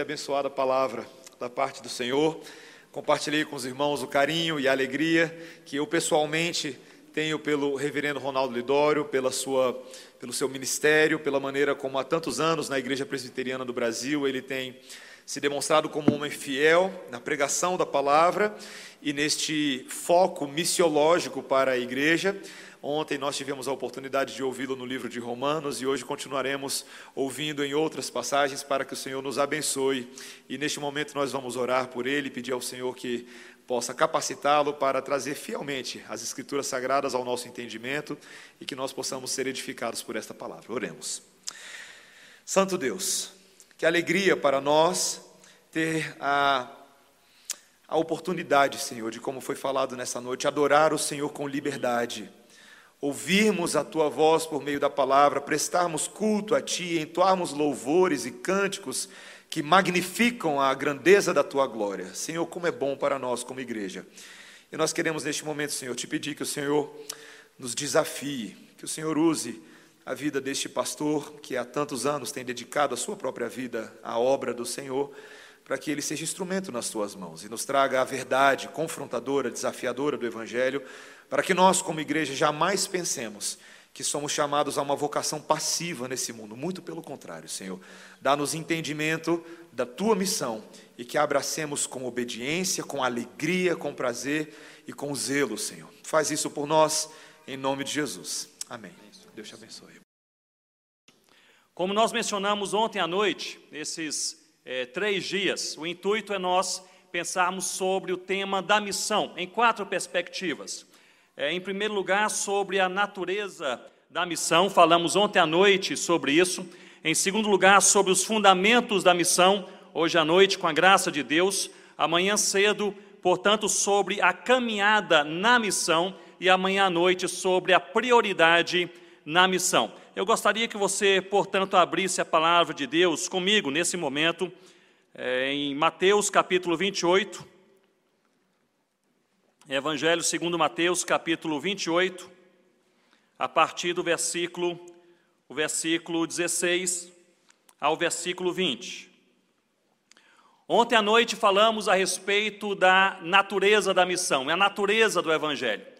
abençoada palavra da parte do Senhor. Compartilhei com os irmãos o carinho e a alegria que eu pessoalmente tenho pelo reverendo Ronaldo Lidório, pela sua, pelo seu ministério, pela maneira como há tantos anos na Igreja Presbiteriana do Brasil ele tem se demonstrado como um homem fiel na pregação da palavra e neste foco missiológico para a igreja. Ontem nós tivemos a oportunidade de ouvi-lo no livro de Romanos e hoje continuaremos ouvindo em outras passagens para que o Senhor nos abençoe. E neste momento nós vamos orar por ele, pedir ao Senhor que possa capacitá-lo para trazer fielmente as Escrituras Sagradas ao nosso entendimento e que nós possamos ser edificados por esta palavra. Oremos. Santo Deus, que alegria para nós ter a, a oportunidade, Senhor, de como foi falado nessa noite, adorar o Senhor com liberdade ouvirmos a tua voz por meio da palavra, prestarmos culto a ti, entoarmos louvores e cânticos que magnificam a grandeza da tua glória. Senhor, como é bom para nós como igreja. E nós queremos neste momento, Senhor, te pedir que o Senhor nos desafie, que o Senhor use a vida deste pastor que há tantos anos tem dedicado a sua própria vida à obra do Senhor, para que ele seja instrumento nas tuas mãos e nos traga a verdade confrontadora, desafiadora do evangelho para que nós, como igreja, jamais pensemos que somos chamados a uma vocação passiva nesse mundo. Muito pelo contrário, Senhor. Dá-nos entendimento da tua missão e que abracemos com obediência, com alegria, com prazer e com zelo, Senhor. Faz isso por nós, em nome de Jesus. Amém. Deus te abençoe. Como nós mencionamos ontem à noite, esses é, três dias, o intuito é nós pensarmos sobre o tema da missão em quatro perspectivas. É, em primeiro lugar, sobre a natureza da missão, falamos ontem à noite sobre isso. Em segundo lugar, sobre os fundamentos da missão, hoje à noite, com a graça de Deus. Amanhã cedo, portanto, sobre a caminhada na missão. E amanhã à noite, sobre a prioridade na missão. Eu gostaria que você, portanto, abrisse a palavra de Deus comigo nesse momento, é, em Mateus capítulo 28. Evangelho segundo Mateus, capítulo 28, a partir do versículo, o versículo 16 ao versículo 20. Ontem à noite falamos a respeito da natureza da missão, é a natureza do Evangelho.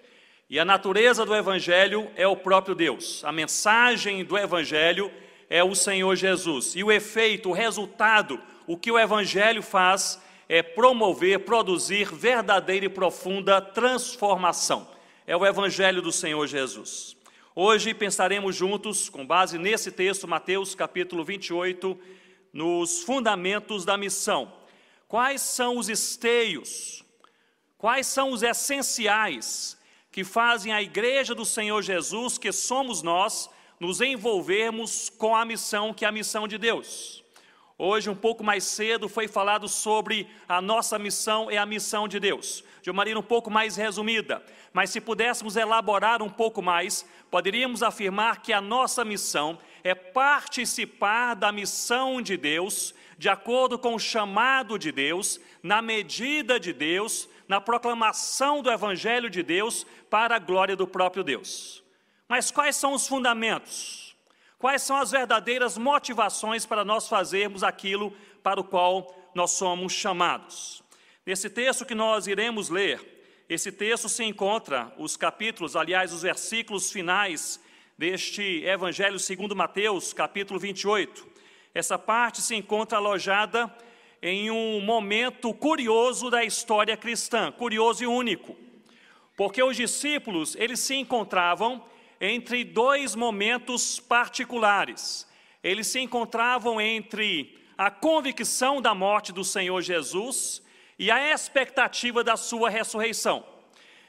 E a natureza do Evangelho é o próprio Deus. A mensagem do Evangelho é o Senhor Jesus. E o efeito, o resultado, o que o Evangelho faz é promover, produzir verdadeira e profunda transformação. É o Evangelho do Senhor Jesus. Hoje pensaremos juntos, com base nesse texto, Mateus capítulo 28, nos fundamentos da missão. Quais são os esteios, quais são os essenciais que fazem a igreja do Senhor Jesus, que somos nós, nos envolvermos com a missão que é a missão de Deus? Hoje, um pouco mais cedo, foi falado sobre a nossa missão é a missão de Deus, de uma maneira um pouco mais resumida. Mas se pudéssemos elaborar um pouco mais, poderíamos afirmar que a nossa missão é participar da missão de Deus, de acordo com o chamado de Deus, na medida de Deus, na proclamação do Evangelho de Deus, para a glória do próprio Deus. Mas quais são os fundamentos? Quais são as verdadeiras motivações para nós fazermos aquilo para o qual nós somos chamados? Nesse texto que nós iremos ler, esse texto se encontra, os capítulos, aliás, os versículos finais deste Evangelho segundo Mateus, capítulo 28. Essa parte se encontra alojada em um momento curioso da história cristã, curioso e único. Porque os discípulos, eles se encontravam entre dois momentos particulares. Eles se encontravam entre a convicção da morte do Senhor Jesus e a expectativa da sua ressurreição.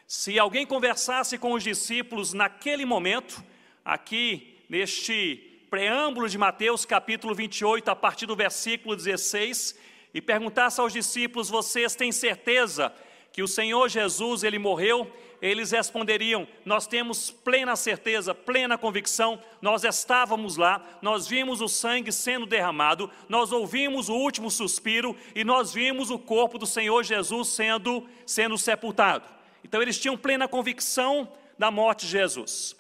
Se alguém conversasse com os discípulos naquele momento, aqui neste preâmbulo de Mateus capítulo 28, a partir do versículo 16, e perguntasse aos discípulos: Vocês têm certeza que o Senhor Jesus ele morreu eles responderiam: Nós temos plena certeza, plena convicção, nós estávamos lá, nós vimos o sangue sendo derramado, nós ouvimos o último suspiro e nós vimos o corpo do Senhor Jesus sendo, sendo sepultado. Então eles tinham plena convicção da morte de Jesus.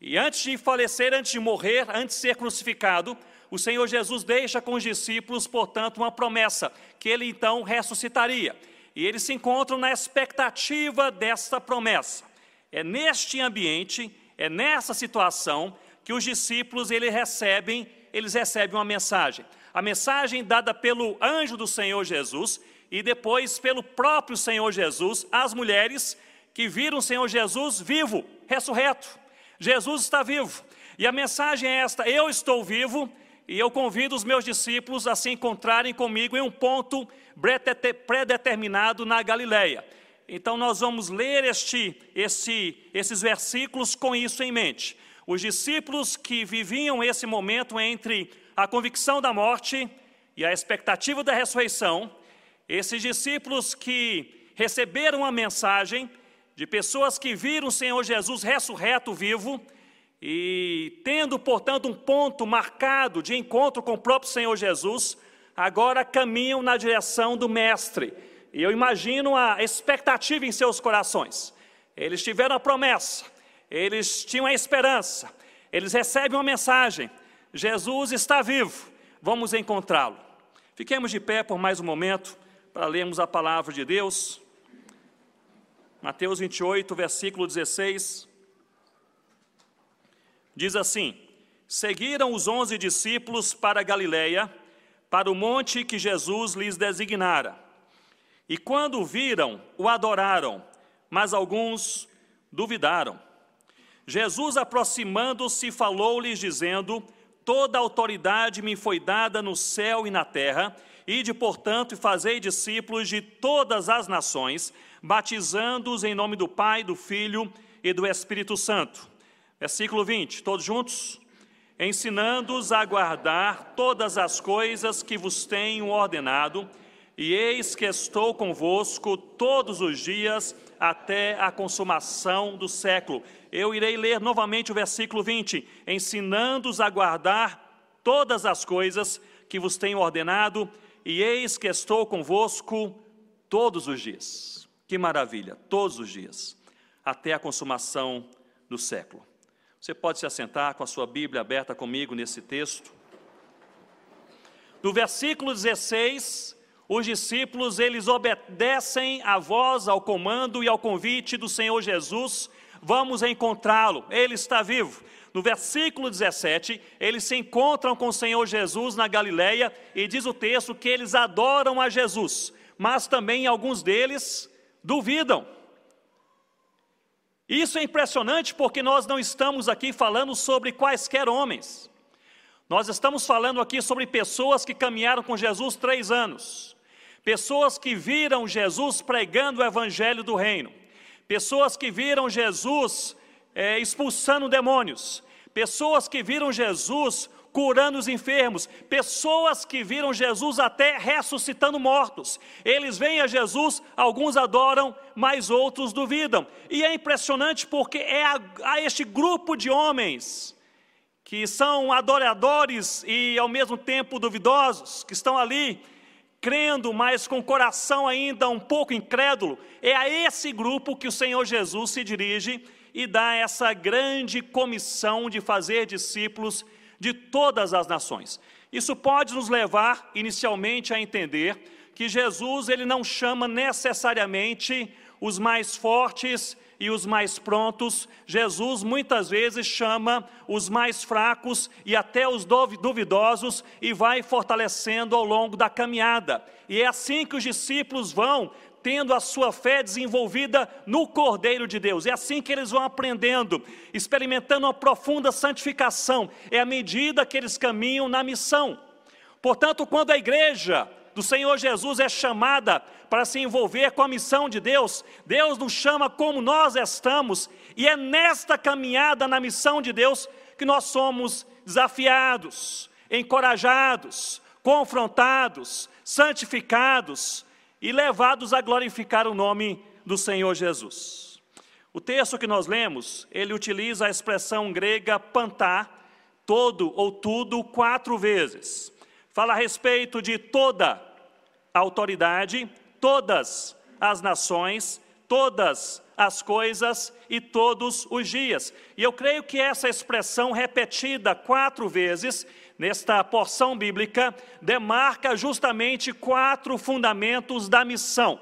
E antes de falecer, antes de morrer, antes de ser crucificado, o Senhor Jesus deixa com os discípulos, portanto, uma promessa, que ele então ressuscitaria. E eles se encontram na expectativa dessa promessa. É neste ambiente, é nessa situação que os discípulos recebem, eles recebem uma mensagem. A mensagem dada pelo anjo do Senhor Jesus e depois pelo próprio Senhor Jesus às mulheres que viram o Senhor Jesus vivo, ressurreto. Jesus está vivo. E a mensagem é esta: eu estou vivo e eu convido os meus discípulos a se encontrarem comigo em um ponto predeterminado na Galileia. Então nós vamos ler este, este, esses versículos com isso em mente. Os discípulos que viviam esse momento entre a convicção da morte e a expectativa da ressurreição, esses discípulos que receberam a mensagem de pessoas que viram o Senhor Jesus ressurreto vivo, e tendo, portanto, um ponto marcado de encontro com o próprio Senhor Jesus, agora caminham na direção do Mestre. E eu imagino a expectativa em seus corações. Eles tiveram a promessa, eles tinham a esperança, eles recebem uma mensagem: Jesus está vivo, vamos encontrá-lo. Fiquemos de pé por mais um momento para lermos a palavra de Deus. Mateus 28, versículo 16. Diz assim: Seguiram os onze discípulos para Galiléia, para o monte que Jesus lhes designara. E quando o viram, o adoraram, mas alguns duvidaram. Jesus, aproximando-se, falou-lhes, dizendo: Toda autoridade me foi dada no céu e na terra, ide, portanto, e fazei discípulos de todas as nações, batizando-os em nome do Pai, do Filho e do Espírito Santo Versículo 20, todos juntos? Ensinando-os a guardar todas as coisas que vos tenho ordenado, e eis que estou convosco todos os dias até a consumação do século. Eu irei ler novamente o versículo 20: ensinando-os a guardar todas as coisas que vos tenho ordenado, e eis que estou convosco todos os dias. Que maravilha, todos os dias, até a consumação do século. Você pode se assentar com a sua Bíblia aberta comigo nesse texto. No versículo 16, os discípulos eles obedecem à voz, ao comando e ao convite do Senhor Jesus. Vamos encontrá-lo, ele está vivo. No versículo 17, eles se encontram com o Senhor Jesus na Galileia e diz o texto que eles adoram a Jesus, mas também alguns deles duvidam. Isso é impressionante porque nós não estamos aqui falando sobre quaisquer homens. Nós estamos falando aqui sobre pessoas que caminharam com Jesus três anos, pessoas que viram Jesus pregando o evangelho do reino, pessoas que viram Jesus é, expulsando demônios, pessoas que viram Jesus curando os enfermos, pessoas que viram Jesus até ressuscitando mortos. Eles vêm a Jesus, alguns adoram, mas outros duvidam. E é impressionante porque é a, a este grupo de homens que são adoradores e ao mesmo tempo duvidosos, que estão ali crendo, mas com o coração ainda um pouco incrédulo, é a esse grupo que o Senhor Jesus se dirige e dá essa grande comissão de fazer discípulos de todas as nações. Isso pode nos levar inicialmente a entender que Jesus ele não chama necessariamente os mais fortes e os mais prontos. Jesus muitas vezes chama os mais fracos e até os duvidosos e vai fortalecendo ao longo da caminhada. E é assim que os discípulos vão tendo a sua fé desenvolvida no Cordeiro de Deus. É assim que eles vão aprendendo, experimentando uma profunda santificação. É à medida que eles caminham na missão. Portanto, quando a igreja do Senhor Jesus é chamada para se envolver com a missão de Deus, Deus nos chama como nós estamos, e é nesta caminhada na missão de Deus que nós somos desafiados, encorajados, confrontados, santificados, e levados a glorificar o nome do Senhor Jesus. O texto que nós lemos, ele utiliza a expressão grega pantá, todo ou tudo, quatro vezes. Fala a respeito de toda a autoridade, todas as nações, todas as coisas e todos os dias. E eu creio que essa expressão repetida quatro vezes nesta porção bíblica, demarca justamente quatro fundamentos da missão.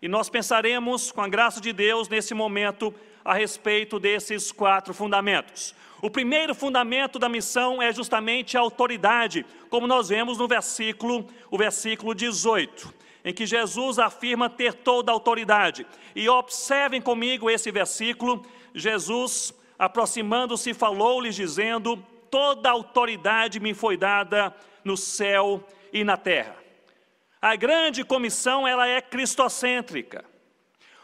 E nós pensaremos, com a graça de Deus, nesse momento, a respeito desses quatro fundamentos. O primeiro fundamento da missão é justamente a autoridade, como nós vemos no versículo, o versículo 18, em que Jesus afirma ter toda a autoridade. E observem comigo esse versículo, Jesus, aproximando-se, falou-lhes dizendo: Toda a autoridade me foi dada no céu e na terra. A grande comissão, ela é cristocêntrica.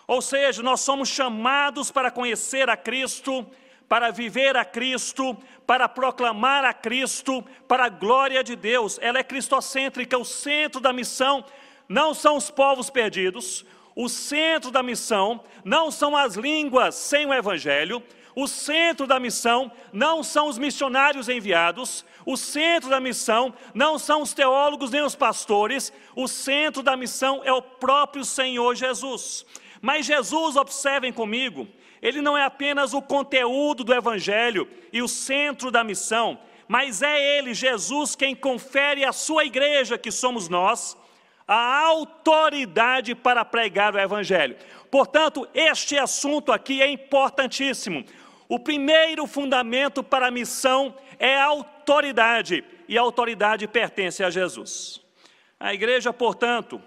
Ou seja, nós somos chamados para conhecer a Cristo, para viver a Cristo, para proclamar a Cristo, para a glória de Deus. Ela é cristocêntrica, o centro da missão não são os povos perdidos, o centro da missão não são as línguas sem o evangelho, o centro da missão não são os missionários enviados, o centro da missão não são os teólogos nem os pastores, o centro da missão é o próprio Senhor Jesus. Mas Jesus, observem comigo, ele não é apenas o conteúdo do Evangelho e o centro da missão, mas é Ele, Jesus, quem confere à sua igreja, que somos nós, a autoridade para pregar o Evangelho. Portanto, este assunto aqui é importantíssimo. O primeiro fundamento para a missão é a autoridade, e a autoridade pertence a Jesus. A igreja, portanto,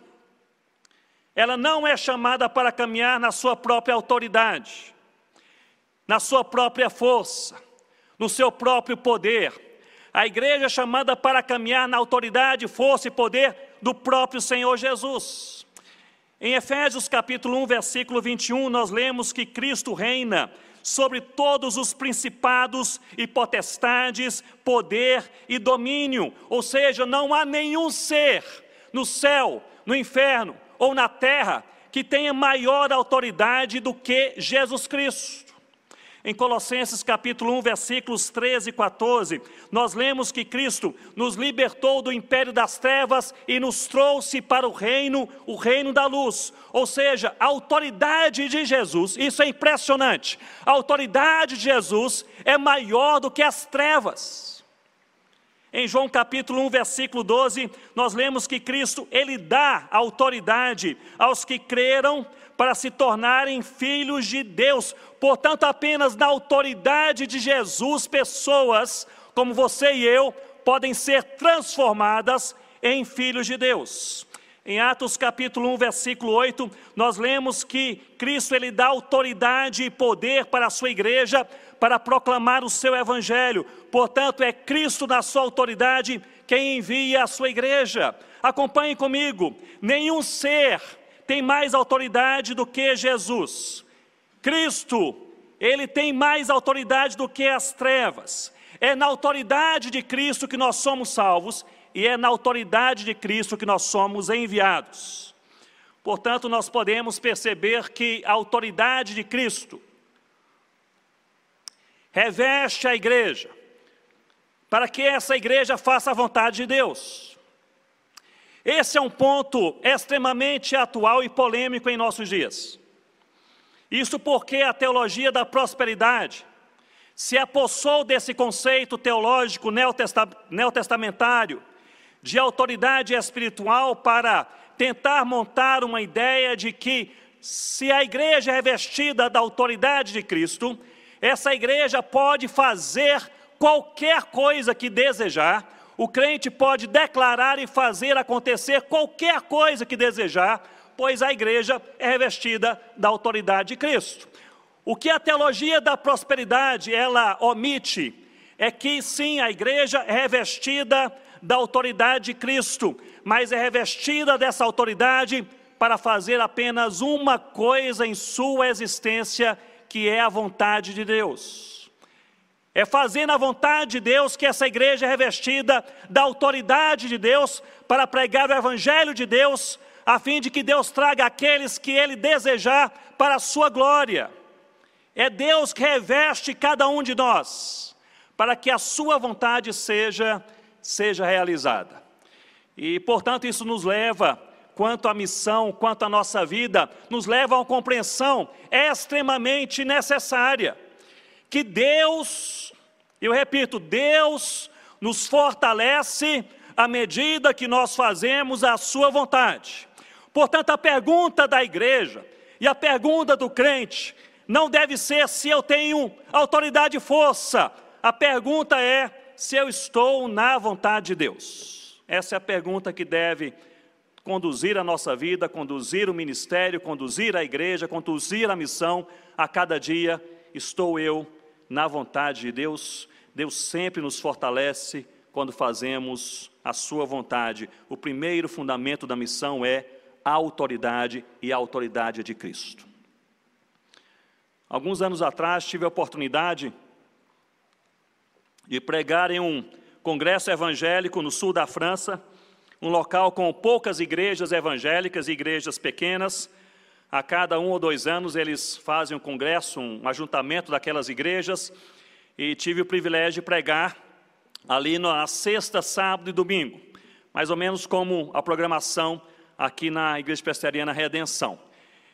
ela não é chamada para caminhar na sua própria autoridade, na sua própria força, no seu próprio poder. A igreja é chamada para caminhar na autoridade, força e poder do próprio Senhor Jesus. Em Efésios capítulo 1, versículo 21, nós lemos que Cristo reina sobre todos os principados e potestades, poder e domínio. Ou seja, não há nenhum ser no céu, no inferno ou na terra que tenha maior autoridade do que Jesus Cristo. Em Colossenses capítulo 1, versículos 13 e 14, nós lemos que Cristo nos libertou do império das trevas e nos trouxe para o reino, o reino da luz. Ou seja, a autoridade de Jesus, isso é impressionante. A autoridade de Jesus é maior do que as trevas. Em João capítulo 1, versículo 12, nós lemos que Cristo, ele dá autoridade aos que creram para se tornarem filhos de Deus. Portanto, apenas na autoridade de Jesus, pessoas como você e eu podem ser transformadas em filhos de Deus. Em Atos capítulo 1, versículo 8, nós lemos que Cristo ele dá autoridade e poder para a sua igreja para proclamar o seu evangelho. Portanto, é Cristo na sua autoridade quem envia a sua igreja. Acompanhe comigo. Nenhum ser tem mais autoridade do que Jesus. Cristo, ele tem mais autoridade do que as trevas. É na autoridade de Cristo que nós somos salvos e é na autoridade de Cristo que nós somos enviados. Portanto, nós podemos perceber que a autoridade de Cristo reveste a igreja, para que essa igreja faça a vontade de Deus. Esse é um ponto extremamente atual e polêmico em nossos dias. Isso porque a teologia da prosperidade se apossou desse conceito teológico neotestamentário de autoridade espiritual para tentar montar uma ideia de que se a igreja é revestida da autoridade de Cristo, essa igreja pode fazer qualquer coisa que desejar, o crente pode declarar e fazer acontecer qualquer coisa que desejar, pois a igreja é revestida da autoridade de Cristo. O que a teologia da prosperidade ela omite é que sim, a igreja é revestida da autoridade de Cristo, mas é revestida dessa autoridade para fazer apenas uma coisa em sua existência, que é a vontade de Deus. É fazendo a vontade de Deus que essa igreja é revestida da autoridade de Deus para pregar o Evangelho de Deus, a fim de que Deus traga aqueles que Ele desejar para a sua glória. É Deus que reveste cada um de nós, para que a sua vontade seja, seja realizada. E, portanto, isso nos leva, quanto à missão, quanto à nossa vida, nos leva a uma compreensão extremamente necessária que Deus, eu repito, Deus nos fortalece à medida que nós fazemos a Sua vontade. Portanto, a pergunta da igreja e a pergunta do crente não deve ser se eu tenho autoridade e força. A pergunta é se eu estou na vontade de Deus. Essa é a pergunta que deve conduzir a nossa vida, conduzir o ministério, conduzir a igreja, conduzir a missão a cada dia. Estou eu na vontade de Deus? Deus sempre nos fortalece quando fazemos a sua vontade. O primeiro fundamento da missão é a autoridade e a autoridade de Cristo. Alguns anos atrás tive a oportunidade de pregar em um congresso evangélico no sul da França, um local com poucas igrejas evangélicas e igrejas pequenas. A cada um ou dois anos eles fazem um congresso, um ajuntamento daquelas igrejas, e tive o privilégio de pregar ali na sexta, sábado e domingo, mais ou menos como a programação aqui na Igreja Presbiteriana Redenção.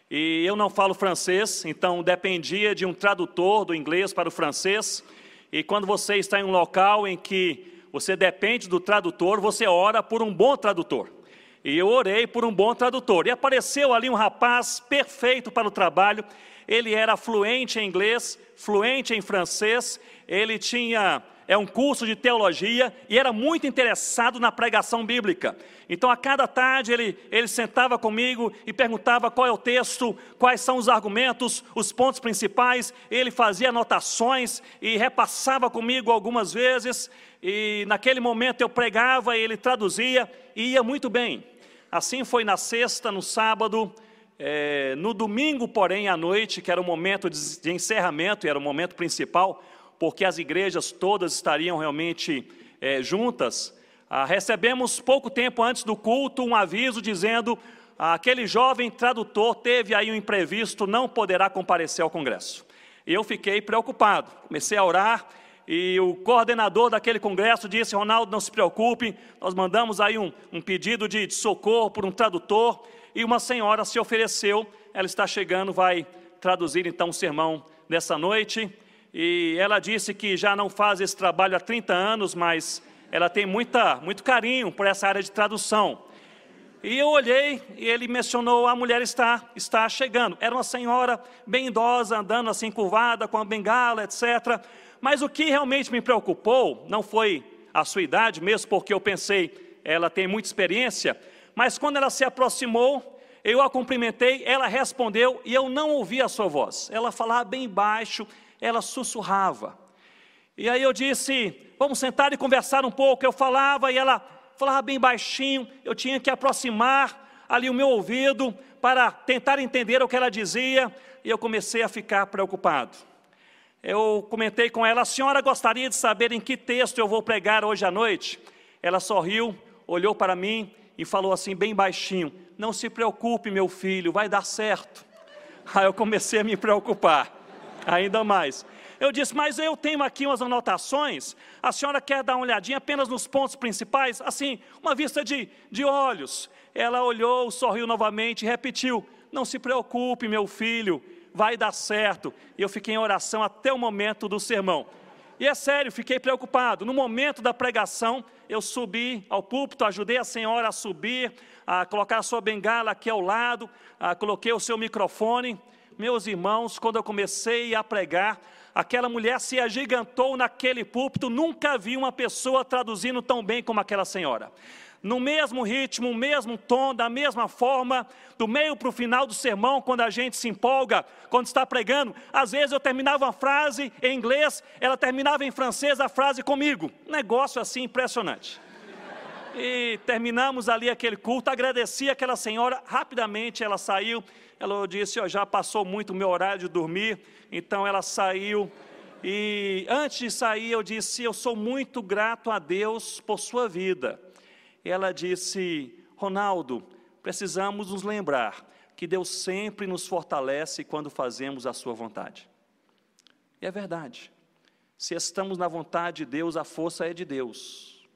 E eu não falo francês, então dependia de um tradutor do inglês para o francês. E quando você está em um local em que você depende do tradutor, você ora por um bom tradutor. E eu orei por um bom tradutor. E apareceu ali um rapaz perfeito para o trabalho. Ele era fluente em inglês, fluente em francês. Ele tinha é um curso de teologia e era muito interessado na pregação bíblica. Então, a cada tarde, ele, ele sentava comigo e perguntava qual é o texto, quais são os argumentos, os pontos principais. Ele fazia anotações e repassava comigo algumas vezes. E naquele momento eu pregava, ele traduzia e ia muito bem. Assim foi na sexta, no sábado. É, no domingo, porém, à noite, que era o momento de, de encerramento, e era o momento principal, porque as igrejas todas estariam realmente é, juntas, ah, recebemos pouco tempo antes do culto um aviso dizendo ah, aquele jovem tradutor teve aí um imprevisto, não poderá comparecer ao congresso. Eu fiquei preocupado, comecei a orar e o coordenador daquele congresso disse: Ronaldo, não se preocupe, nós mandamos aí um, um pedido de, de socorro por um tradutor e uma senhora se ofereceu, ela está chegando, vai traduzir então o sermão dessa noite e ela disse que já não faz esse trabalho há 30 anos, mas ela tem muita, muito carinho por essa área de tradução. E eu olhei e ele mencionou: a mulher está, está chegando. Era uma senhora bem idosa, andando assim curvada, com a bengala, etc. Mas o que realmente me preocupou não foi a sua idade, mesmo porque eu pensei, ela tem muita experiência, mas quando ela se aproximou, eu a cumprimentei, ela respondeu e eu não ouvi a sua voz. Ela falava bem baixo, ela sussurrava. E aí eu disse: vamos sentar e conversar um pouco. Eu falava e ela falava bem baixinho, eu tinha que aproximar ali o meu ouvido para tentar entender o que ela dizia, e eu comecei a ficar preocupado. Eu comentei com ela: a senhora gostaria de saber em que texto eu vou pregar hoje à noite? Ela sorriu, olhou para mim e falou assim, bem baixinho: Não se preocupe, meu filho, vai dar certo. Aí eu comecei a me preocupar ainda mais. Eu disse, mas eu tenho aqui umas anotações, a senhora quer dar uma olhadinha apenas nos pontos principais? Assim, uma vista de, de olhos. Ela olhou, sorriu novamente e repetiu: Não se preocupe, meu filho, vai dar certo. E eu fiquei em oração até o momento do sermão. E é sério, fiquei preocupado. No momento da pregação, eu subi ao púlpito, ajudei a senhora a subir, a colocar a sua bengala aqui ao lado, a, coloquei o seu microfone meus irmãos, quando eu comecei a pregar, aquela mulher se agigantou naquele púlpito, nunca vi uma pessoa traduzindo tão bem como aquela senhora. No mesmo ritmo, no mesmo tom, da mesma forma, do meio para o final do sermão, quando a gente se empolga, quando está pregando, às vezes eu terminava uma frase em inglês, ela terminava em francês a frase comigo. Negócio assim impressionante. E terminamos ali aquele culto, agradeci aquela senhora, rapidamente ela saiu, ela disse, oh, já passou muito o meu horário de dormir, então ela saiu. E antes de sair, eu disse, eu sou muito grato a Deus por sua vida. Ela disse, Ronaldo, precisamos nos lembrar que Deus sempre nos fortalece quando fazemos a sua vontade. E é verdade. Se estamos na vontade de Deus, a força é de Deus.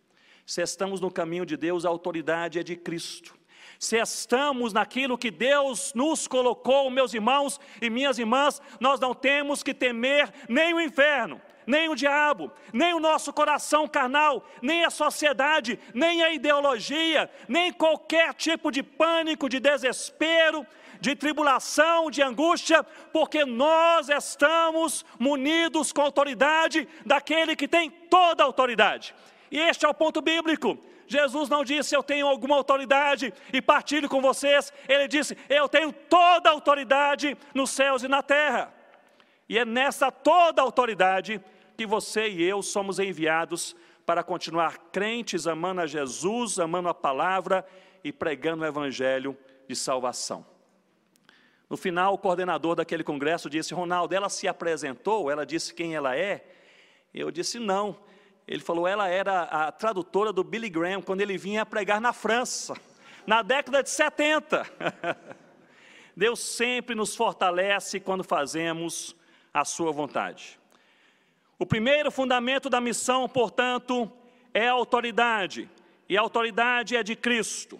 Se estamos no caminho de Deus, a autoridade é de Cristo se estamos naquilo que Deus nos colocou, meus irmãos e minhas irmãs, nós não temos que temer nem o inferno, nem o diabo, nem o nosso coração carnal, nem a sociedade, nem a ideologia, nem qualquer tipo de pânico, de desespero, de tribulação, de angústia, porque nós estamos munidos com a autoridade daquele que tem toda a autoridade. E este é o ponto bíblico. Jesus não disse eu tenho alguma autoridade e partilho com vocês. Ele disse eu tenho toda a autoridade nos céus e na terra. E é nessa toda autoridade que você e eu somos enviados para continuar crentes, amando a Jesus, amando a palavra e pregando o evangelho de salvação. No final, o coordenador daquele congresso disse: Ronaldo, ela se apresentou, ela disse quem ela é. Eu disse: não. Ele falou: ela era a tradutora do Billy Graham quando ele vinha pregar na França, na década de 70. Deus sempre nos fortalece quando fazemos a sua vontade. O primeiro fundamento da missão, portanto, é a autoridade, e a autoridade é de Cristo.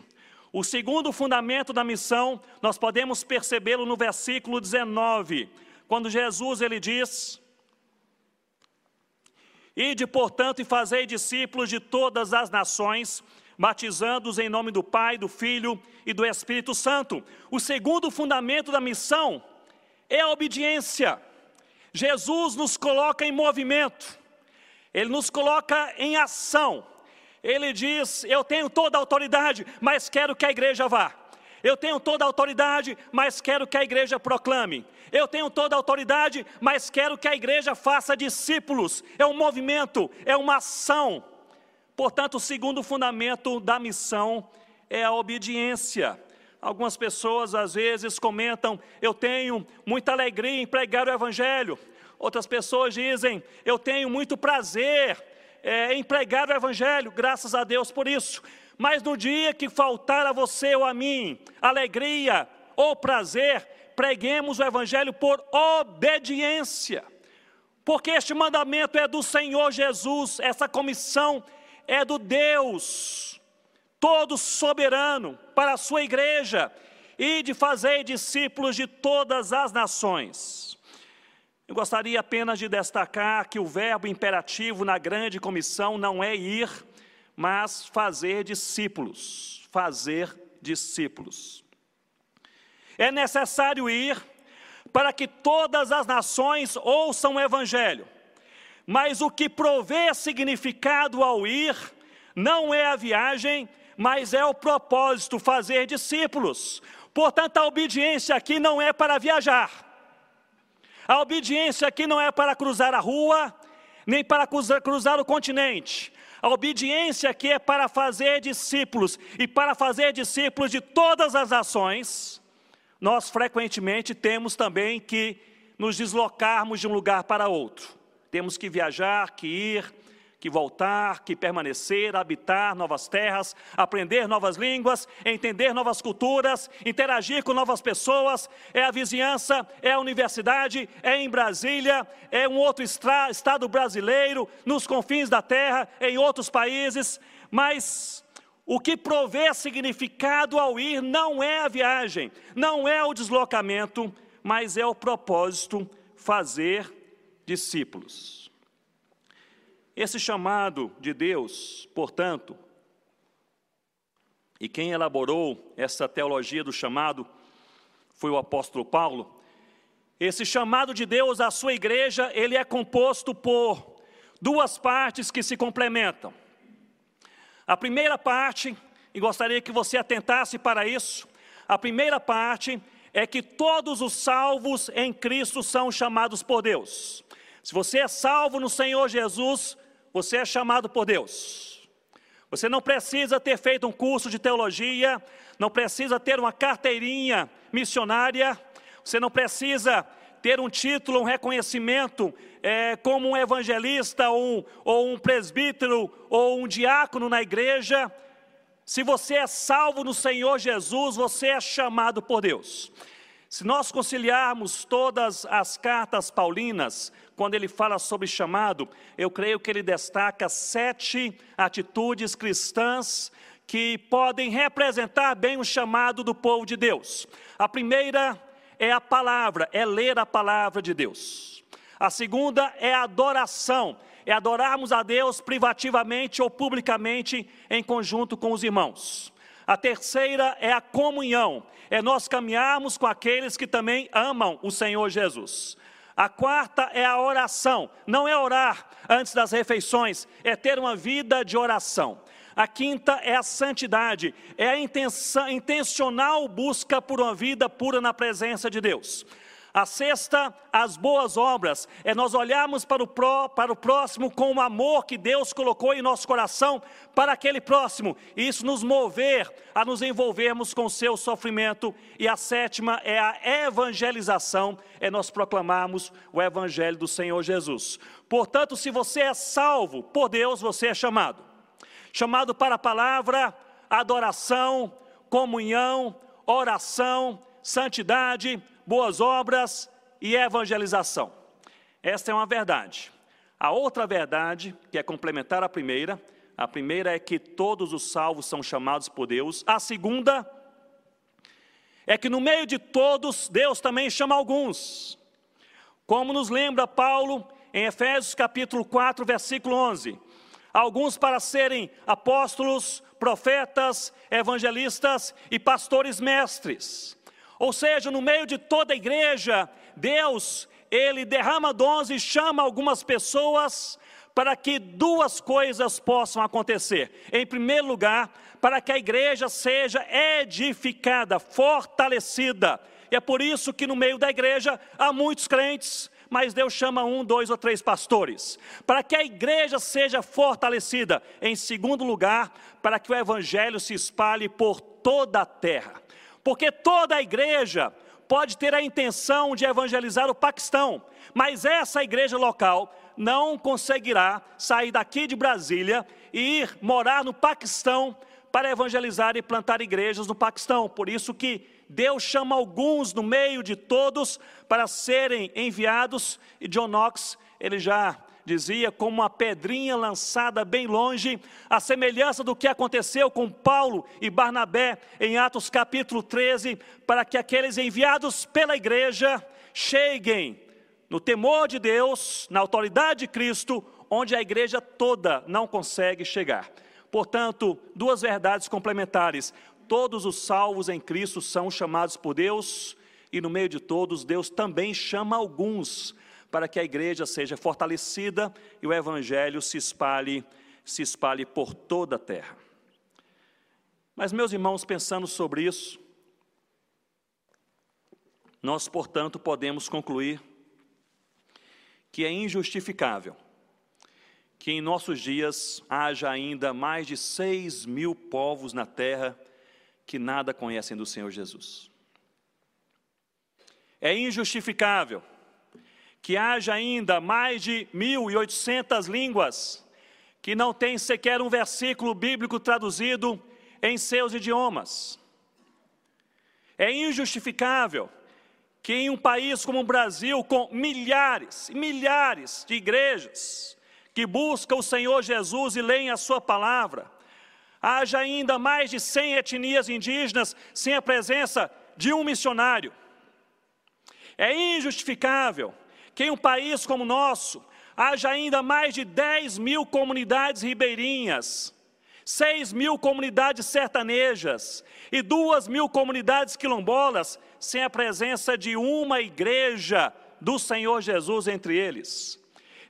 O segundo fundamento da missão, nós podemos percebê-lo no versículo 19, quando Jesus ele diz: Ide, portanto, e fazei discípulos de todas as nações, batizando-os em nome do Pai, do Filho e do Espírito Santo. O segundo fundamento da missão é a obediência. Jesus nos coloca em movimento, Ele nos coloca em ação. Ele diz: Eu tenho toda a autoridade, mas quero que a igreja vá. Eu tenho toda a autoridade, mas quero que a igreja proclame. Eu tenho toda a autoridade, mas quero que a igreja faça discípulos. É um movimento, é uma ação. Portanto, o segundo fundamento da missão é a obediência. Algumas pessoas às vezes comentam: Eu tenho muita alegria em pregar o Evangelho. Outras pessoas dizem: Eu tenho muito prazer é, em pregar o Evangelho, graças a Deus por isso. Mas no dia que faltar a você ou a mim alegria ou prazer, preguemos o Evangelho por obediência. Porque este mandamento é do Senhor Jesus, essa comissão é do Deus todo soberano para a sua igreja e de fazer discípulos de todas as nações. Eu gostaria apenas de destacar que o verbo imperativo na grande comissão não é ir, mas fazer discípulos. Fazer discípulos. É necessário ir para que todas as nações ouçam o Evangelho. Mas o que provê significado ao ir não é a viagem, mas é o propósito fazer discípulos. Portanto, a obediência aqui não é para viajar. A obediência aqui não é para cruzar a rua, nem para cruzar, cruzar o continente. A obediência aqui é para fazer discípulos, e para fazer discípulos de todas as nações, nós frequentemente temos também que nos deslocarmos de um lugar para outro. Temos que viajar, que ir, que voltar, que permanecer, habitar novas terras, aprender novas línguas, entender novas culturas, interagir com novas pessoas. É a vizinhança, é a universidade, é em Brasília, é um outro estado brasileiro, nos confins da terra, em outros países. Mas o que provê significado ao ir não é a viagem, não é o deslocamento, mas é o propósito fazer discípulos. Esse chamado de Deus, portanto, e quem elaborou essa teologia do chamado foi o apóstolo Paulo. Esse chamado de Deus à sua igreja, ele é composto por duas partes que se complementam. A primeira parte, e gostaria que você atentasse para isso, a primeira parte é que todos os salvos em Cristo são chamados por Deus. Se você é salvo no Senhor Jesus, você é chamado por Deus. Você não precisa ter feito um curso de teologia, não precisa ter uma carteirinha missionária, você não precisa ter um título, um reconhecimento é, como um evangelista, ou um, ou um presbítero, ou um diácono na igreja. Se você é salvo no Senhor Jesus, você é chamado por Deus. Se nós conciliarmos todas as cartas paulinas, quando ele fala sobre chamado, eu creio que ele destaca sete atitudes cristãs que podem representar bem o chamado do povo de Deus. A primeira é a palavra, é ler a palavra de Deus. A segunda é a adoração, é adorarmos a Deus privativamente ou publicamente em conjunto com os irmãos. A terceira é a comunhão, é nós caminharmos com aqueles que também amam o Senhor Jesus. A quarta é a oração, não é orar antes das refeições, é ter uma vida de oração. A quinta é a santidade, é a intenção, intencional busca por uma vida pura na presença de Deus. A sexta, as boas obras, é nós olharmos para o, pró, para o próximo com o amor que Deus colocou em nosso coração para aquele próximo, e isso nos mover a nos envolvermos com o seu sofrimento. E a sétima é a evangelização, é nós proclamarmos o evangelho do Senhor Jesus. Portanto, se você é salvo por Deus, você é chamado. Chamado para a palavra, adoração, comunhão, oração, santidade, boas obras e evangelização. Esta é uma verdade. A outra verdade, que é complementar a primeira, a primeira é que todos os salvos são chamados por Deus. A segunda é que no meio de todos, Deus também chama alguns. Como nos lembra Paulo em Efésios capítulo 4, versículo 11. Alguns para serem apóstolos, profetas, evangelistas e pastores mestres ou seja, no meio de toda a igreja, Deus, ele derrama dons e chama algumas pessoas para que duas coisas possam acontecer. Em primeiro lugar, para que a igreja seja edificada, fortalecida. E é por isso que no meio da igreja há muitos crentes, mas Deus chama um, dois ou três pastores. Para que a igreja seja fortalecida. Em segundo lugar, para que o evangelho se espalhe por toda a terra porque toda a igreja pode ter a intenção de evangelizar o Paquistão, mas essa igreja local não conseguirá sair daqui de Brasília e ir morar no Paquistão para evangelizar e plantar igrejas no Paquistão. Por isso que Deus chama alguns no meio de todos para serem enviados, e John Knox, ele já dizia, como uma pedrinha lançada bem longe, a semelhança do que aconteceu com Paulo e Barnabé em Atos capítulo 13, para que aqueles enviados pela igreja cheguem no temor de Deus, na autoridade de Cristo, onde a igreja toda não consegue chegar. Portanto, duas verdades complementares: todos os salvos em Cristo são chamados por Deus, e no meio de todos, Deus também chama alguns para que a igreja seja fortalecida e o evangelho se espalhe, se espalhe por toda a terra. Mas meus irmãos, pensando sobre isso, nós, portanto, podemos concluir que é injustificável que em nossos dias haja ainda mais de seis mil povos na terra que nada conhecem do Senhor Jesus. É injustificável que haja ainda mais de 1.800 línguas que não tem sequer um versículo bíblico traduzido em seus idiomas. É injustificável que em um país como o Brasil, com milhares e milhares de igrejas que buscam o Senhor Jesus e leem a Sua palavra, haja ainda mais de 100 etnias indígenas sem a presença de um missionário. É injustificável que em um país como o nosso haja ainda mais de 10 mil comunidades ribeirinhas, 6 mil comunidades sertanejas e 2 mil comunidades quilombolas, sem a presença de uma igreja do Senhor Jesus entre eles.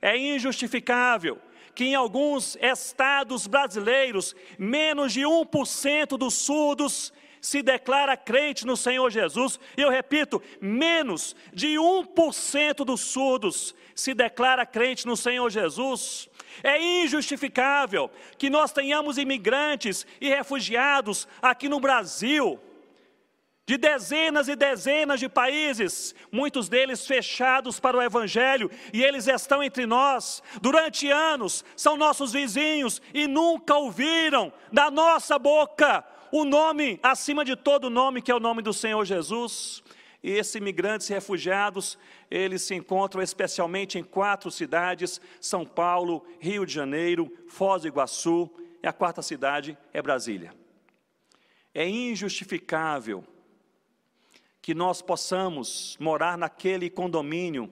É injustificável que em alguns estados brasileiros, menos de 1% dos surdos se declara crente no Senhor Jesus, e eu repito, menos de 1% dos surdos se declara crente no Senhor Jesus. É injustificável que nós tenhamos imigrantes e refugiados aqui no Brasil, de dezenas e dezenas de países, muitos deles fechados para o Evangelho, e eles estão entre nós durante anos, são nossos vizinhos e nunca ouviram da nossa boca o nome acima de todo nome, que é o nome do Senhor Jesus. E esses imigrantes e refugiados, eles se encontram especialmente em quatro cidades: São Paulo, Rio de Janeiro, Foz do Iguaçu, e a quarta cidade é Brasília. É injustificável que nós possamos morar naquele condomínio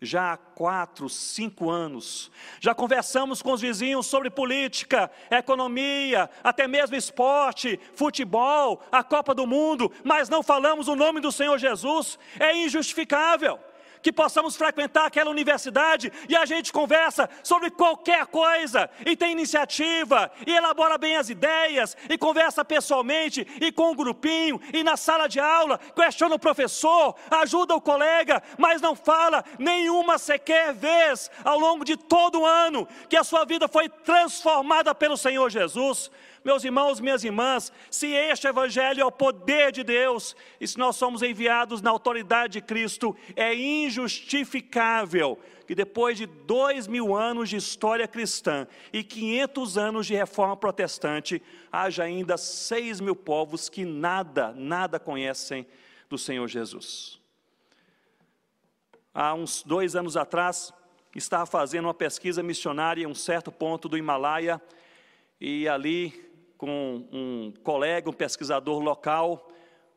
já há quatro, cinco anos. Já conversamos com os vizinhos sobre política, economia, até mesmo esporte, futebol, a Copa do Mundo, mas não falamos o nome do Senhor Jesus. É injustificável que possamos frequentar aquela universidade e a gente conversa sobre qualquer coisa, e tem iniciativa, e elabora bem as ideias, e conversa pessoalmente, e com o um grupinho, e na sala de aula, questiona o professor, ajuda o colega, mas não fala nenhuma sequer vez ao longo de todo o ano que a sua vida foi transformada pelo Senhor Jesus. Meus irmãos, minhas irmãs, se este Evangelho é o poder de Deus, e se nós somos enviados na autoridade de Cristo, é injustificável que depois de dois mil anos de história cristã e 500 anos de reforma protestante, haja ainda seis mil povos que nada, nada conhecem do Senhor Jesus. Há uns dois anos atrás, estava fazendo uma pesquisa missionária em um certo ponto do Himalaia, e ali com um colega, um pesquisador local.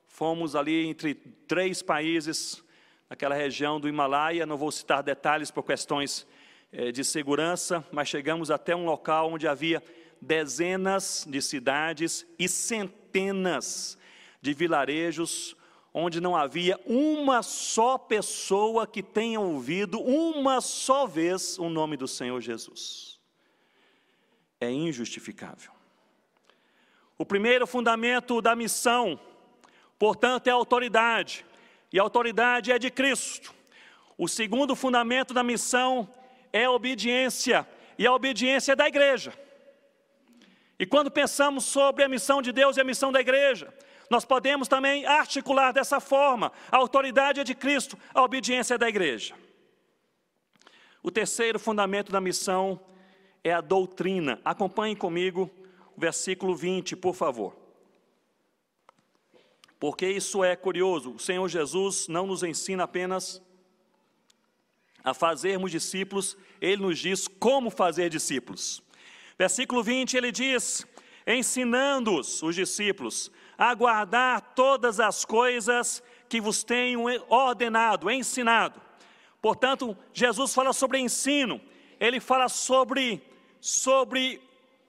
Fomos ali entre três países, naquela região do Himalaia. Não vou citar detalhes por questões eh, de segurança, mas chegamos até um local onde havia dezenas de cidades e centenas de vilarejos onde não havia uma só pessoa que tenha ouvido uma só vez o nome do Senhor Jesus. É injustificável. O primeiro fundamento da missão, portanto, é a autoridade, e a autoridade é de Cristo. O segundo fundamento da missão é a obediência, e a obediência é da igreja. E quando pensamos sobre a missão de Deus e a missão da igreja, nós podemos também articular dessa forma: a autoridade é de Cristo, a obediência é da igreja. O terceiro fundamento da missão é a doutrina. Acompanhem comigo versículo 20, por favor. Porque isso é curioso, o Senhor Jesus não nos ensina apenas a fazermos discípulos, ele nos diz como fazer discípulos. Versículo 20, ele diz: ensinando-os, os discípulos, a guardar todas as coisas que vos tenho ordenado, ensinado. Portanto, Jesus fala sobre ensino, ele fala sobre, sobre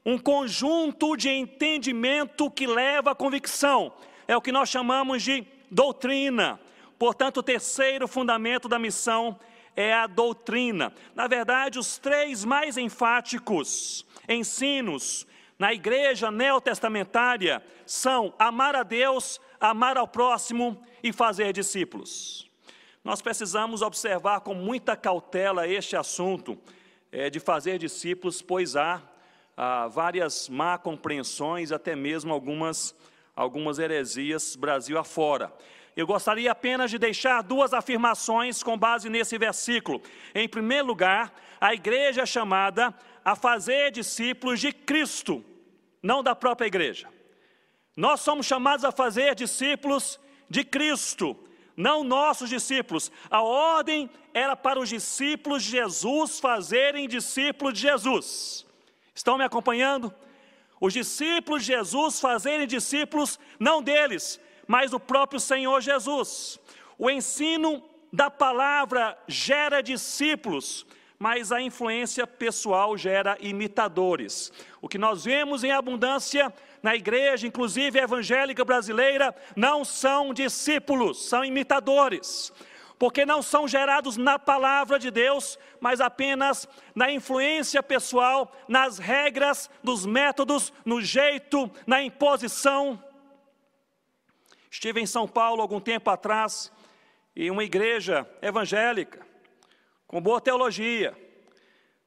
um conjunto de entendimento que leva à convicção. É o que nós chamamos de doutrina. Portanto, o terceiro fundamento da missão é a doutrina. Na verdade, os três mais enfáticos ensinos na igreja neotestamentária são amar a Deus, amar ao próximo e fazer discípulos. Nós precisamos observar com muita cautela este assunto é, de fazer discípulos, pois há ah, várias má compreensões, até mesmo algumas, algumas heresias Brasil afora. Eu gostaria apenas de deixar duas afirmações com base nesse versículo. Em primeiro lugar, a igreja é chamada a fazer discípulos de Cristo, não da própria igreja. Nós somos chamados a fazer discípulos de Cristo, não nossos discípulos. A ordem era para os discípulos de Jesus fazerem discípulos de Jesus. Estão me acompanhando? Os discípulos de Jesus fazerem discípulos não deles, mas do próprio Senhor Jesus. O ensino da palavra gera discípulos, mas a influência pessoal gera imitadores. O que nós vemos em abundância na igreja, inclusive evangélica brasileira, não são discípulos, são imitadores porque não são gerados na palavra de Deus, mas apenas na influência pessoal, nas regras, nos métodos, no jeito, na imposição. Estive em São Paulo algum tempo atrás, em uma igreja evangélica, com boa teologia.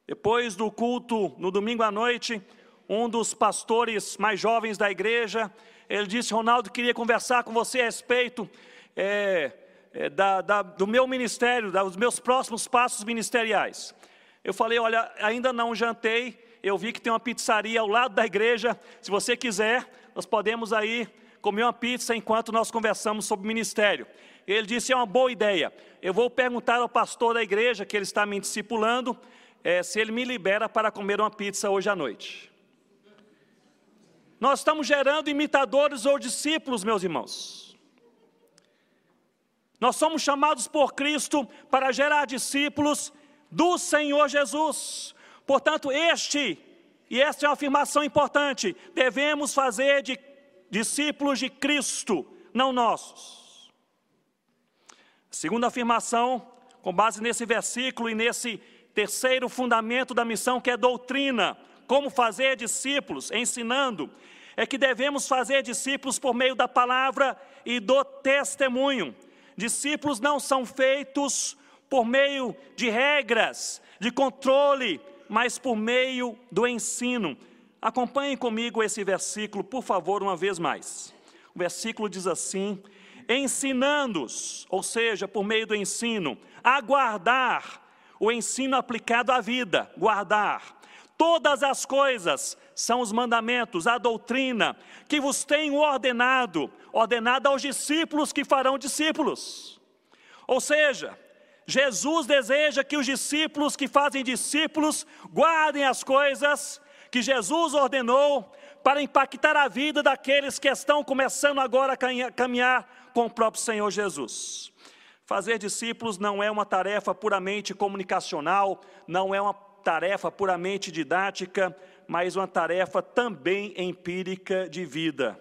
Depois do culto, no domingo à noite, um dos pastores mais jovens da igreja, ele disse: Ronaldo, queria conversar com você a respeito. É, é, da, da, do meu ministério, dos meus próximos passos ministeriais. Eu falei: olha, ainda não jantei, eu vi que tem uma pizzaria ao lado da igreja. Se você quiser, nós podemos aí comer uma pizza enquanto nós conversamos sobre ministério. Ele disse: é uma boa ideia. Eu vou perguntar ao pastor da igreja, que ele está me discipulando, é, se ele me libera para comer uma pizza hoje à noite. Nós estamos gerando imitadores ou discípulos, meus irmãos. Nós somos chamados por Cristo para gerar discípulos do Senhor Jesus. Portanto, este, e esta é uma afirmação importante, devemos fazer de discípulos de Cristo, não nossos. Segunda afirmação, com base nesse versículo e nesse terceiro fundamento da missão, que é doutrina, como fazer discípulos, ensinando, é que devemos fazer discípulos por meio da palavra e do testemunho. Discípulos não são feitos por meio de regras, de controle, mas por meio do ensino. Acompanhem comigo esse versículo, por favor, uma vez mais. O versículo diz assim: ensinando-os, ou seja, por meio do ensino, a guardar o ensino aplicado à vida, guardar todas as coisas são os mandamentos, a doutrina que vos tenho ordenado, ordenado aos discípulos que farão discípulos. Ou seja, Jesus deseja que os discípulos que fazem discípulos guardem as coisas que Jesus ordenou para impactar a vida daqueles que estão começando agora a caminhar com o próprio Senhor Jesus. Fazer discípulos não é uma tarefa puramente comunicacional, não é uma tarefa puramente didática, mas uma tarefa também empírica de vida.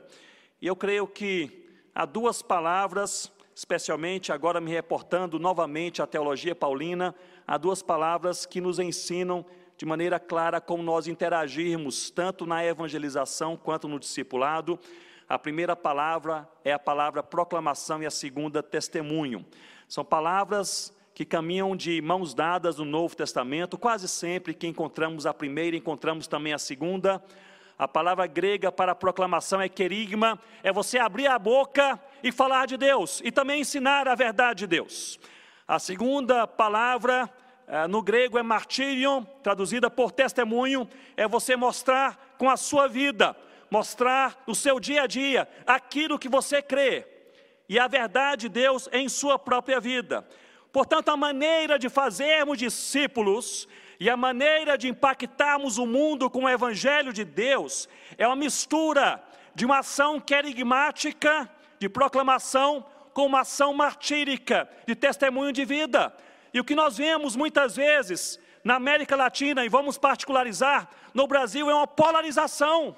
E eu creio que há duas palavras, especialmente agora me reportando novamente à teologia paulina, há duas palavras que nos ensinam de maneira clara como nós interagirmos, tanto na evangelização quanto no discipulado. A primeira palavra é a palavra proclamação e a segunda, testemunho. São palavras que caminham de mãos dadas no Novo Testamento, quase sempre que encontramos a primeira, encontramos também a segunda. A palavra grega para proclamação é querigma, é você abrir a boca e falar de Deus, e também ensinar a verdade de Deus. A segunda palavra eh, no grego é martírio, traduzida por testemunho, é você mostrar com a sua vida, mostrar no seu dia a dia aquilo que você crê e a verdade de Deus em sua própria vida. Portanto, a maneira de fazermos discípulos e a maneira de impactarmos o mundo com o Evangelho de Deus é uma mistura de uma ação querigmática, de proclamação, com uma ação martírica, de testemunho de vida. E o que nós vemos muitas vezes na América Latina, e vamos particularizar, no Brasil, é uma polarização.